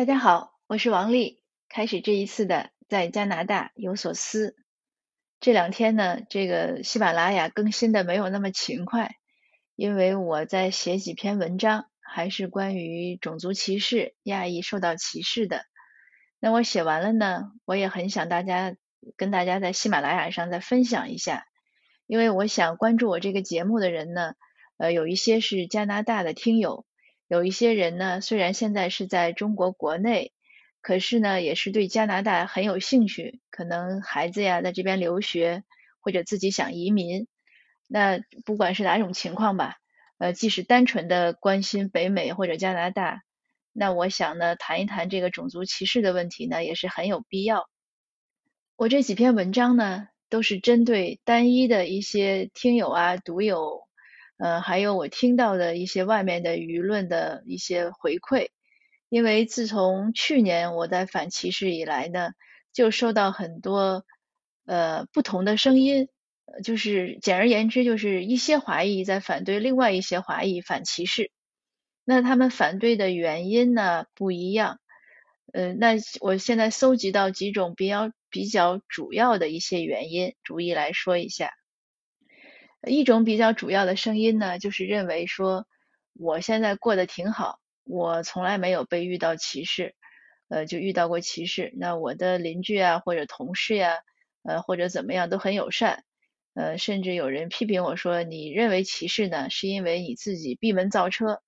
大家好，我是王丽。开始这一次的在加拿大有所思。这两天呢，这个喜马拉雅更新的没有那么勤快，因为我在写几篇文章，还是关于种族歧视、亚裔受到歧视的。那我写完了呢，我也很想大家跟大家在喜马拉雅上再分享一下，因为我想关注我这个节目的人呢，呃，有一些是加拿大的听友。有一些人呢，虽然现在是在中国国内，可是呢，也是对加拿大很有兴趣，可能孩子呀在这边留学，或者自己想移民。那不管是哪种情况吧，呃，即使单纯的关心北美或者加拿大，那我想呢，谈一谈这个种族歧视的问题呢，也是很有必要。我这几篇文章呢，都是针对单一的一些听友啊、读友。呃，还有我听到的一些外面的舆论的一些回馈，因为自从去年我在反歧视以来呢，就收到很多呃不同的声音，就是简而言之，就是一些华裔在反对另外一些华裔反歧视，那他们反对的原因呢不一样，呃，那我现在搜集到几种比较比较主要的一些原因，逐一来说一下。一种比较主要的声音呢，就是认为说我现在过得挺好，我从来没有被遇到歧视，呃，就遇到过歧视。那我的邻居啊，或者同事呀，呃，或者怎么样都很友善，呃，甚至有人批评我说，你认为歧视呢，是因为你自己闭门造车，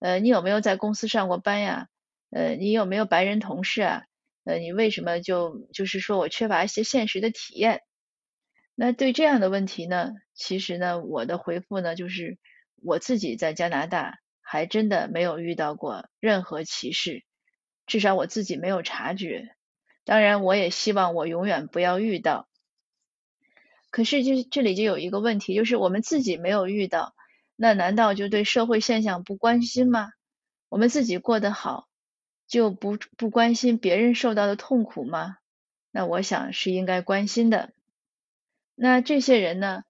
呃，你有没有在公司上过班呀？呃，你有没有白人同事啊？呃，你为什么就就是说我缺乏一些现实的体验？那对这样的问题呢，其实呢，我的回复呢就是我自己在加拿大还真的没有遇到过任何歧视，至少我自己没有察觉。当然，我也希望我永远不要遇到。可是，就这里就有一个问题，就是我们自己没有遇到，那难道就对社会现象不关心吗？我们自己过得好，就不不关心别人受到的痛苦吗？那我想是应该关心的。那这些人呢，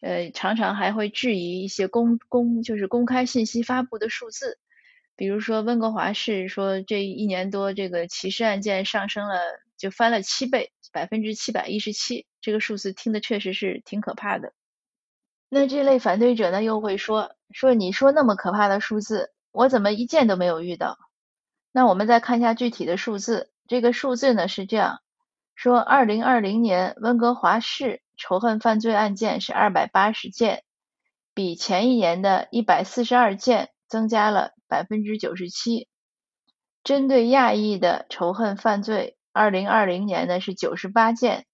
呃，常常还会质疑一些公公就是公开信息发布的数字，比如说温哥华市说这一年多这个歧视案件上升了，就翻了七倍，百分之七百一十七，这个数字听的确实是挺可怕的。那这类反对者呢，又会说说你说那么可怕的数字，我怎么一件都没有遇到？那我们再看一下具体的数字，这个数字呢是这样说：二零二零年温哥华市。仇恨犯罪案件是二百八十件，比前一年的一百四十二件增加了百分之九十七。针对亚裔的仇恨犯罪，二零二零年呢是九十八件，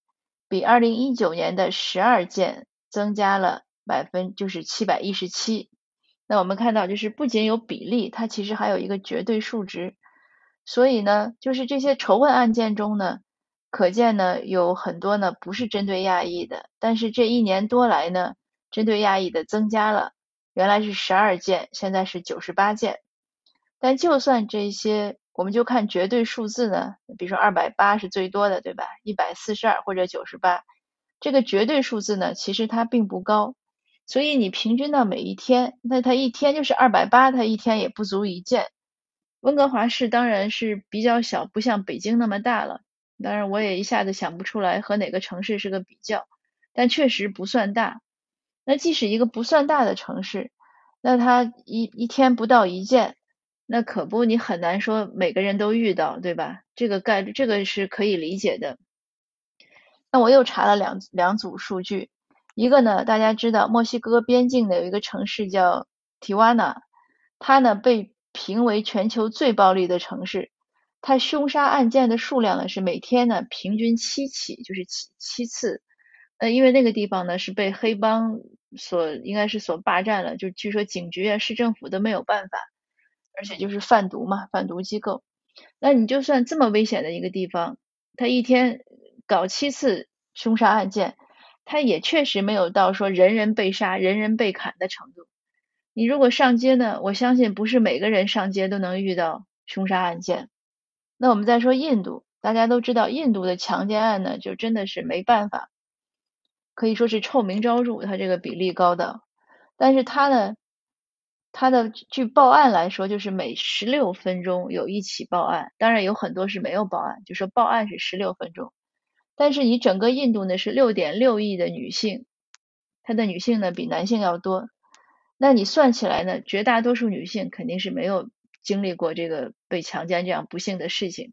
比二零一九年的十二件增加了百分就是七百一十七。那我们看到，就是不仅有比例，它其实还有一个绝对数值。所以呢，就是这些仇恨案件中呢。可见呢，有很多呢不是针对亚裔的，但是这一年多来呢，针对亚裔的增加了，原来是十二件，现在是九十八件。但就算这些，我们就看绝对数字呢，比如说二百八是最多的，对吧？一百四十二或者九十八，这个绝对数字呢，其实它并不高。所以你平均到每一天，那它一天就是二百八，它一天也不足一件。温哥华市当然是比较小，不像北京那么大了。当然，我也一下子想不出来和哪个城市是个比较，但确实不算大。那即使一个不算大的城市，那它一一天不到一件，那可不，你很难说每个人都遇到，对吧？这个概率，这个是可以理解的。那我又查了两两组数据，一个呢，大家知道墨西哥边境的有一个城市叫提瓦纳，它呢被评为全球最暴力的城市。它凶杀案件的数量呢是每天呢平均七起，就是七七次。呃，因为那个地方呢是被黑帮所应该是所霸占了，就据说警局啊、市政府都没有办法，而且就是贩毒嘛，贩毒机构。那你就算这么危险的一个地方，他一天搞七次凶杀案件，他也确实没有到说人人被杀、人人被砍的程度。你如果上街呢，我相信不是每个人上街都能遇到凶杀案件。那我们再说印度，大家都知道印度的强奸案呢，就真的是没办法，可以说是臭名昭著，它这个比例高的。但是它呢，它的据报案来说，就是每十六分钟有一起报案，当然有很多是没有报案，就说报案是十六分钟。但是你整个印度呢是六点六亿的女性，她的女性呢比男性要多，那你算起来呢，绝大多数女性肯定是没有经历过这个被强奸这样不幸的事情。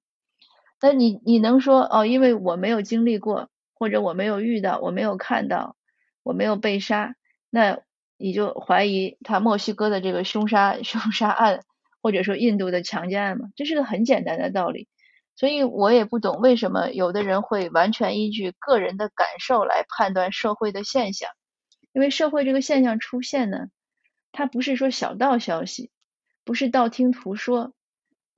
那你你能说哦，因为我没有经历过，或者我没有遇到，我没有看到，我没有被杀，那？你就怀疑他墨西哥的这个凶杀凶杀案，或者说印度的强奸案吗？这是个很简单的道理，所以我也不懂为什么有的人会完全依据个人的感受来判断社会的现象，因为社会这个现象出现呢，它不是说小道消息，不是道听途说，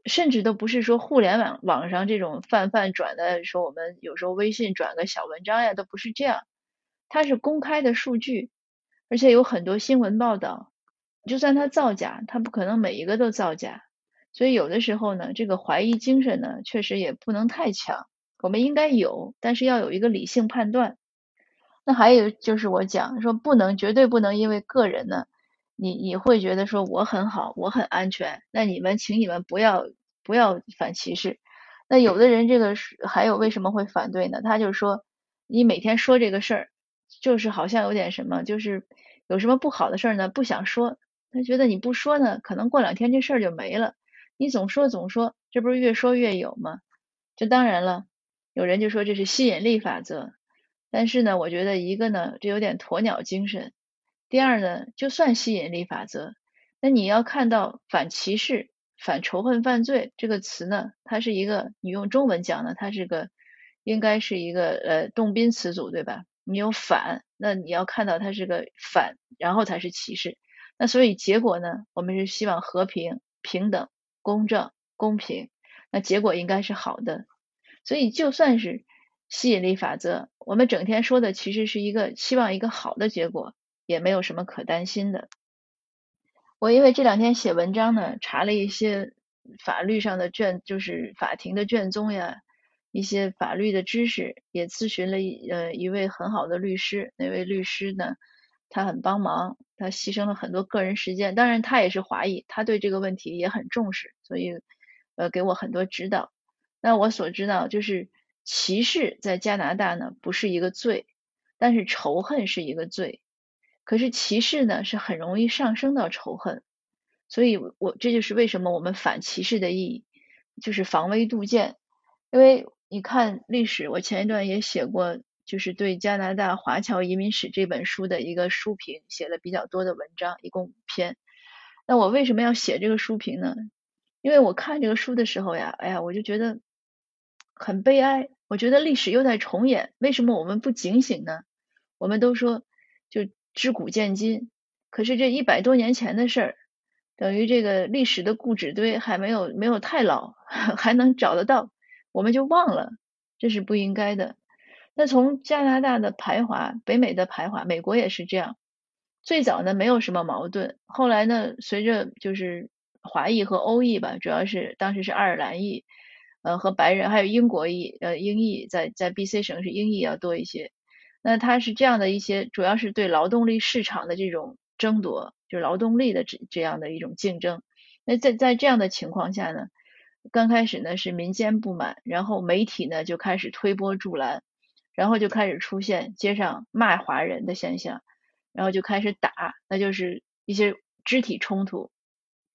甚至都不是说互联网网上这种泛泛转的，说我们有时候微信转个小文章呀，都不是这样，它是公开的数据。而且有很多新闻报道，就算他造假，他不可能每一个都造假。所以有的时候呢，这个怀疑精神呢，确实也不能太强。我们应该有，但是要有一个理性判断。那还有就是我讲说，不能绝对不能因为个人呢，你你会觉得说我很好，我很安全，那你们请你们不要不要反歧视。那有的人这个还有为什么会反对呢？他就说你每天说这个事儿。就是好像有点什么，就是有什么不好的事儿呢，不想说。他觉得你不说呢，可能过两天这事儿就没了。你总说总说，这不是越说越有吗？这当然了，有人就说这是吸引力法则。但是呢，我觉得一个呢，这有点鸵鸟精神。第二呢，就算吸引力法则，那你要看到反歧视、反仇恨犯罪这个词呢，它是一个，你用中文讲呢，它是个应该是一个呃动宾词组，对吧？你有反，那你要看到它是个反，然后才是歧视。那所以结果呢？我们是希望和平、平等、公正、公平。那结果应该是好的。所以就算是吸引力法则，我们整天说的其实是一个希望一个好的结果，也没有什么可担心的。我因为这两天写文章呢，查了一些法律上的卷，就是法庭的卷宗呀。一些法律的知识，也咨询了一呃一位很好的律师。那位律师呢，他很帮忙，他牺牲了很多个人时间。当然，他也是华裔，他对这个问题也很重视，所以呃给我很多指导。那我所知道，就是歧视在加拿大呢不是一个罪，但是仇恨是一个罪。可是歧视呢是很容易上升到仇恨，所以我这就是为什么我们反歧视的意义，就是防微杜渐，因为。你看历史，我前一段也写过，就是对加拿大华侨移民史这本书的一个书评，写了比较多的文章，一共五篇。那我为什么要写这个书评呢？因为我看这个书的时候呀，哎呀，我就觉得很悲哀。我觉得历史又在重演，为什么我们不警醒呢？我们都说就知古见今，可是这一百多年前的事儿，等于这个历史的故纸堆还没有没有太老，还能找得到。我们就忘了，这是不应该的。那从加拿大的排华，北美的排华，美国也是这样。最早呢没有什么矛盾，后来呢随着就是华裔和欧裔吧，主要是当时是爱尔兰裔，呃和白人还有英国裔，呃英裔在在 B.C 省是英裔要多一些。那它是这样的一些，主要是对劳动力市场的这种争夺，就是劳动力的这这样的一种竞争。那在在这样的情况下呢？刚开始呢是民间不满，然后媒体呢就开始推波助澜，然后就开始出现街上骂华人的现象，然后就开始打，那就是一些肢体冲突。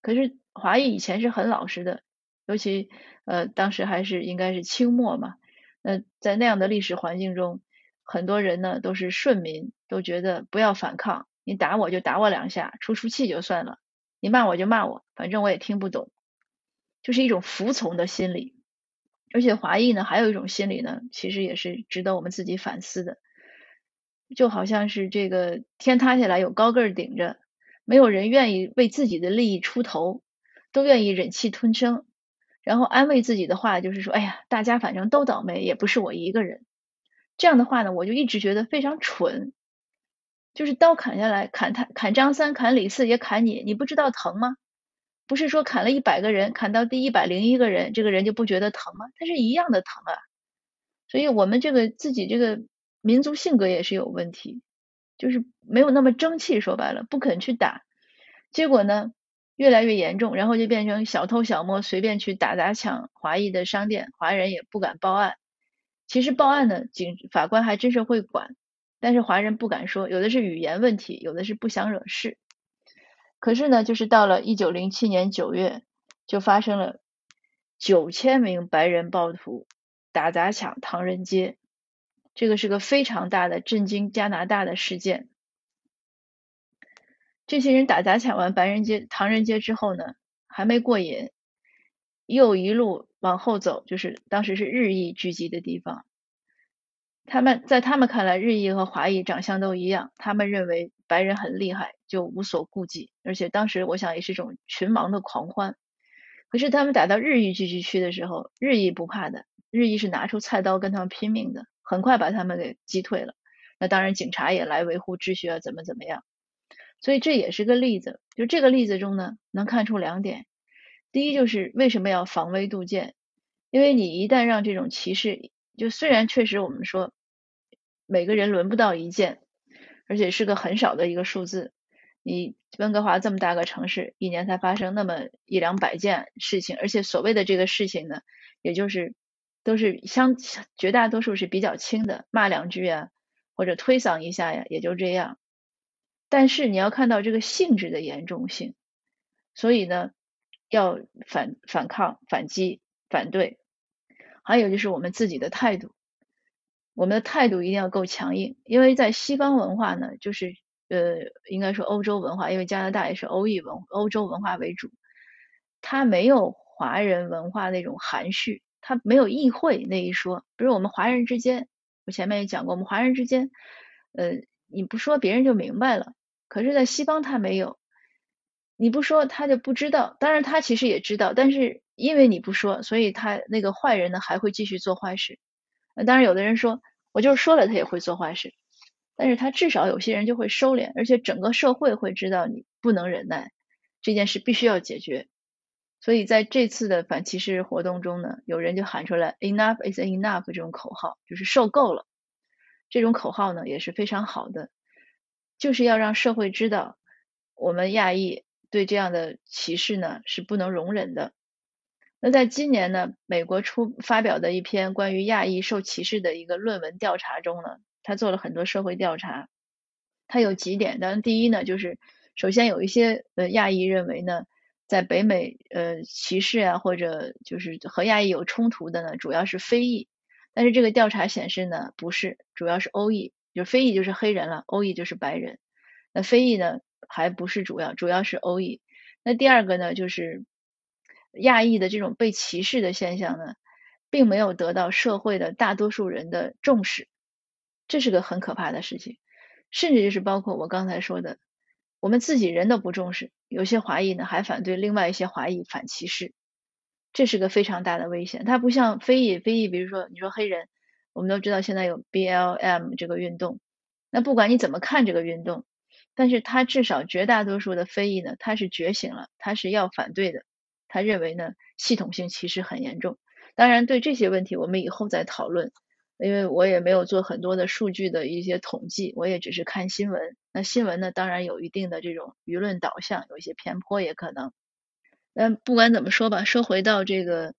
可是华裔以前是很老实的，尤其呃当时还是应该是清末嘛，那在那样的历史环境中，很多人呢都是顺民，都觉得不要反抗，你打我就打我两下，出出气就算了，你骂我就骂我，反正我也听不懂。就是一种服从的心理，而且华裔呢，还有一种心理呢，其实也是值得我们自己反思的。就好像是这个天塌下来有高个儿顶着，没有人愿意为自己的利益出头，都愿意忍气吞声，然后安慰自己的话就是说：“哎呀，大家反正都倒霉，也不是我一个人。”这样的话呢，我就一直觉得非常蠢。就是刀砍下来，砍他，砍张三，砍李四，也砍你，你不知道疼吗？不是说砍了一百个人，砍到第一百零一个人，这个人就不觉得疼吗？他是一样的疼啊。所以我们这个自己这个民族性格也是有问题，就是没有那么争气。说白了，不肯去打。结果呢越来越严重，然后就变成小偷小摸随便去打砸抢华裔的商店，华人也不敢报案。其实报案呢，警法官还真是会管，但是华人不敢说，有的是语言问题，有的是不想惹事。可是呢，就是到了一九零七年九月，就发生了九千名白人暴徒打砸抢唐人街，这个是个非常大的震惊加拿大的事件。这些人打砸抢完白人街、唐人街之后呢，还没过瘾，又一路往后走，就是当时是日裔聚集的地方。他们在他们看来，日裔和华裔长相都一样，他们认为白人很厉害，就无所顾忌。而且当时我想也是一种群盲的狂欢。可是他们打到日裔聚集区的时候，日裔不怕的，日裔是拿出菜刀跟他们拼命的，很快把他们给击退了。那当然，警察也来维护秩序啊，怎么怎么样。所以这也是个例子，就这个例子中呢，能看出两点。第一就是为什么要防微杜渐，因为你一旦让这种歧视，就虽然确实我们说每个人轮不到一件，而且是个很少的一个数字，你温哥华这么大个城市，一年才发生那么一两百件事情，而且所谓的这个事情呢，也就是都是相绝大多数是比较轻的，骂两句啊，或者推搡一下呀，也就这样。但是你要看到这个性质的严重性，所以呢，要反反抗、反击、反对，还有就是我们自己的态度，我们的态度一定要够强硬，因为在西方文化呢，就是呃，应该说欧洲文化，因为加拿大也是欧裔文欧洲文化为主，它没有华人文化那种含蓄，它没有议会那一说，比如我们华人之间，我前面也讲过，我们华人之间，呃。你不说别人就明白了，可是，在西方他没有，你不说他就不知道。当然，他其实也知道，但是因为你不说，所以他那个坏人呢还会继续做坏事。当然，有的人说我就是说了，他也会做坏事，但是他至少有些人就会收敛，而且整个社会会知道你不能忍耐这件事，必须要解决。所以在这次的反歧视活动中呢，有人就喊出来 “enough is enough” 这种口号，就是受够了。这种口号呢也是非常好的，就是要让社会知道，我们亚裔对这样的歧视呢是不能容忍的。那在今年呢，美国出发表的一篇关于亚裔受歧视的一个论文调查中呢，他做了很多社会调查，他有几点。当然，第一呢，就是首先有一些呃亚裔认为呢，在北美呃歧视啊或者就是和亚裔有冲突的呢，主要是非裔。但是这个调查显示呢，不是，主要是欧裔，就是非裔就是黑人了，欧裔就是白人。那非裔呢，还不是主要，主要是欧裔。那第二个呢，就是亚裔的这种被歧视的现象呢，并没有得到社会的大多数人的重视，这是个很可怕的事情。甚至就是包括我刚才说的，我们自己人都不重视，有些华裔呢还反对另外一些华裔反歧视。这是个非常大的危险，它不像非裔，非裔比如说你说黑人，我们都知道现在有 BLM 这个运动，那不管你怎么看这个运动，但是他至少绝大多数的非裔呢，他是觉醒了，他是要反对的，他认为呢系统性歧视很严重。当然对这些问题我们以后再讨论，因为我也没有做很多的数据的一些统计，我也只是看新闻，那新闻呢当然有一定的这种舆论导向，有一些偏颇也可能。那，不管怎么说吧，说回到这个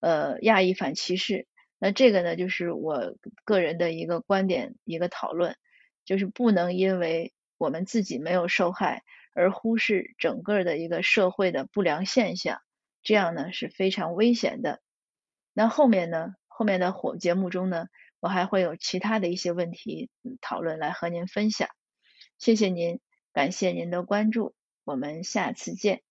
呃亚裔反歧视，那这个呢就是我个人的一个观点，一个讨论，就是不能因为我们自己没有受害而忽视整个的一个社会的不良现象，这样呢是非常危险的。那后面呢，后面的火节目中呢，我还会有其他的一些问题讨论来和您分享。谢谢您，感谢您的关注，我们下次见。